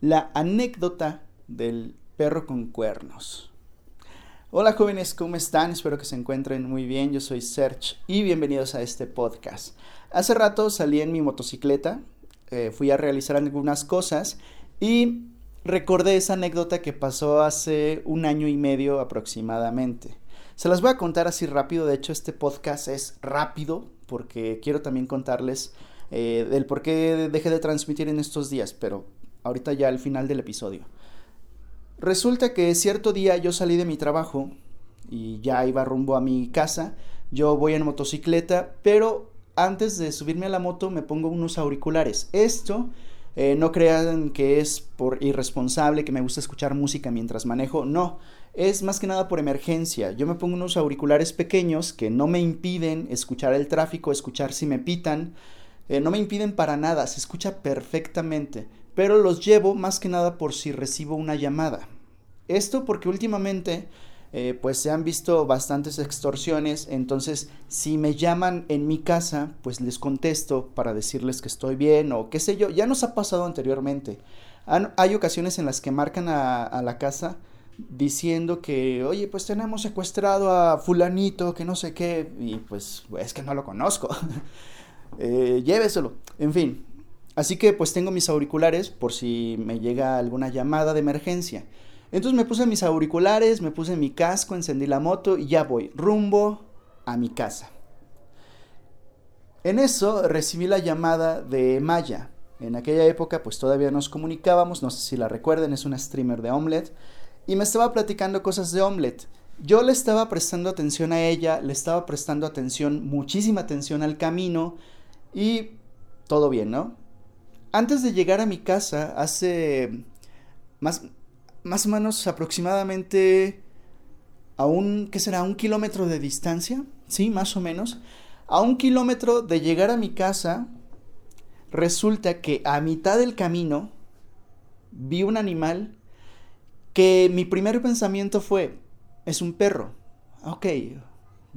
La anécdota del perro con cuernos. Hola jóvenes, ¿cómo están? Espero que se encuentren muy bien. Yo soy Serge y bienvenidos a este podcast. Hace rato salí en mi motocicleta, eh, fui a realizar algunas cosas y recordé esa anécdota que pasó hace un año y medio aproximadamente. Se las voy a contar así rápido, de hecho este podcast es rápido porque quiero también contarles eh, del por qué dejé de transmitir en estos días, pero ahorita ya al final del episodio. Resulta que cierto día yo salí de mi trabajo y ya iba rumbo a mi casa, yo voy en motocicleta, pero antes de subirme a la moto me pongo unos auriculares. Esto eh, no crean que es por irresponsable, que me gusta escuchar música mientras manejo, no, es más que nada por emergencia. Yo me pongo unos auriculares pequeños que no me impiden escuchar el tráfico, escuchar si me pitan, eh, no me impiden para nada, se escucha perfectamente, pero los llevo más que nada por si recibo una llamada. Esto porque últimamente eh, pues se han visto bastantes extorsiones, entonces si me llaman en mi casa, pues les contesto para decirles que estoy bien o qué sé yo, ya nos ha pasado anteriormente. hay ocasiones en las que marcan a la casa diciendo que, oye, pues tenemos secuestrado a fulanito, que no sé qué, y pues es que no lo conozco. eh, lléveselo. En fin. Así que pues tengo mis auriculares por si me llega alguna llamada de emergencia. Entonces me puse mis auriculares, me puse mi casco, encendí la moto y ya voy rumbo a mi casa. En eso recibí la llamada de Maya. En aquella época pues todavía nos comunicábamos, no sé si la recuerden, es una streamer de Omelette y me estaba platicando cosas de Omelette. Yo le estaba prestando atención a ella, le estaba prestando atención, muchísima atención al camino, y todo bien, ¿no? Antes de llegar a mi casa, hace más, más o menos aproximadamente a un, ¿qué será? Un kilómetro de distancia, sí, más o menos. A un kilómetro de llegar a mi casa, resulta que a mitad del camino vi un animal que mi primer pensamiento fue, es un perro. Ok,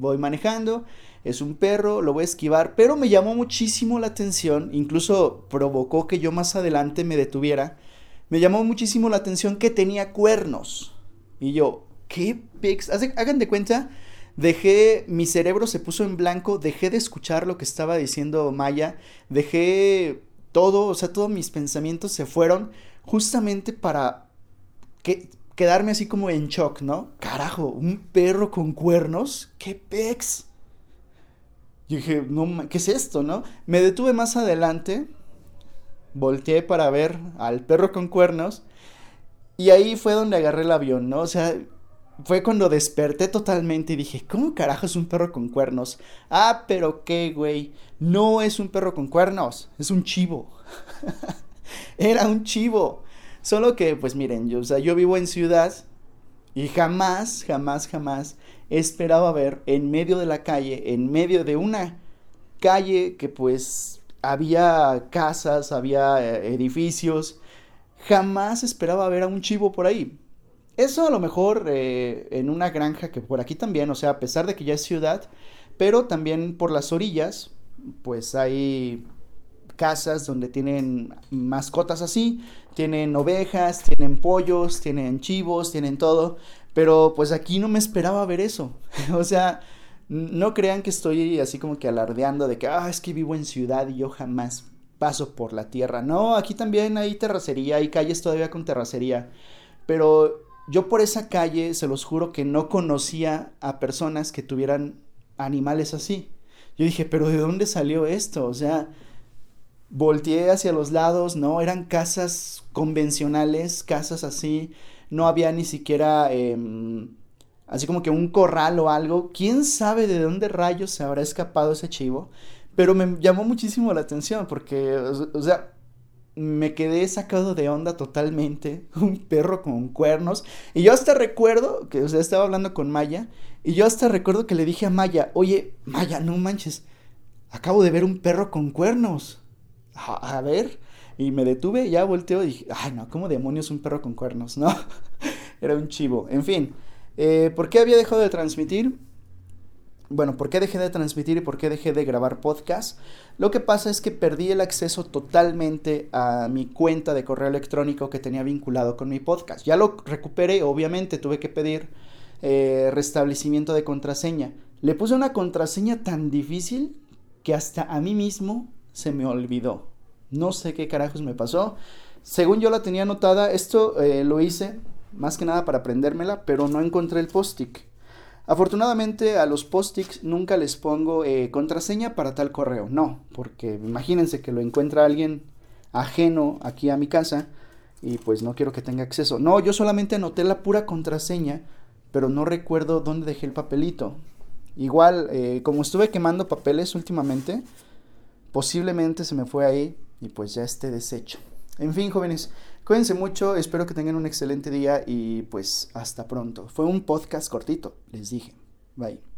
voy manejando, es un perro, lo voy a esquivar, pero me llamó muchísimo la atención, incluso provocó que yo más adelante me detuviera, me llamó muchísimo la atención que tenía cuernos. Y yo, ¿qué pics? Hagan de cuenta, dejé, mi cerebro se puso en blanco, dejé de escuchar lo que estaba diciendo Maya, dejé todo, o sea, todos mis pensamientos se fueron justamente para que, quedarme así como en shock, ¿no? Carajo, un perro con cuernos, qué pex. Yo dije, ¿qué es esto, no? Me detuve más adelante, volteé para ver al perro con cuernos y ahí fue donde agarré el avión, ¿no? O sea, fue cuando desperté totalmente y dije, ¿cómo carajo es un perro con cuernos? Ah, pero qué, güey, no es un perro con cuernos, es un chivo. Era un chivo. Solo que, pues miren, yo, o sea, yo vivo en ciudad y jamás, jamás, jamás esperaba ver en medio de la calle, en medio de una calle que pues había casas, había eh, edificios, jamás esperaba ver a un chivo por ahí. Eso a lo mejor eh, en una granja que por aquí también, o sea, a pesar de que ya es ciudad, pero también por las orillas, pues hay casas donde tienen mascotas así, tienen ovejas, tienen pollos, tienen chivos, tienen todo, pero pues aquí no me esperaba ver eso. o sea, no crean que estoy así como que alardeando de que, ah, es que vivo en ciudad y yo jamás paso por la tierra. No, aquí también hay terracería, hay calles todavía con terracería. Pero yo por esa calle, se los juro que no conocía a personas que tuvieran animales así. Yo dije, pero ¿de dónde salió esto? O sea, volteé hacia los lados, no, eran casas convencionales, casas así, no había ni siquiera em, así como que un corral o algo, quién sabe de dónde rayos se habrá escapado ese chivo, pero me llamó muchísimo la atención porque, o sea, me quedé sacado de onda totalmente, un perro con cuernos, y yo hasta recuerdo que, o sea, estaba hablando con Maya, y yo hasta recuerdo que le dije a Maya, oye, Maya, no manches, acabo de ver un perro con cuernos a, ver. Y me detuve, ya volteo y dije, ay no, ¿cómo demonios un perro con cuernos? No, era un chivo. En fin, eh, ¿por qué había dejado de transmitir? bueno, ¿por qué dejé de transmitir y por qué dejé de grabar podcast? Lo que pasa es que perdí el acceso totalmente a mi cuenta de correo electrónico que tenía vinculado con mi podcast. Ya lo recuperé, obviamente tuve que pedir eh, restablecimiento de contraseña. Le puse una contraseña tan difícil que hasta a mí mismo se me olvidó. No sé qué carajos me pasó. Según yo la tenía anotada, esto eh, lo hice más que nada para aprendérmela, pero no encontré el post-it. Afortunadamente a los post-its nunca les pongo eh, contraseña para tal correo. No, porque imagínense que lo encuentra alguien ajeno aquí a mi casa y pues no quiero que tenga acceso. No, yo solamente anoté la pura contraseña, pero no recuerdo dónde dejé el papelito. Igual, eh, como estuve quemando papeles últimamente, posiblemente se me fue ahí y pues ya esté deshecho. En fin, jóvenes, cuídense mucho, espero que tengan un excelente día y pues hasta pronto. Fue un podcast cortito, les dije. Bye.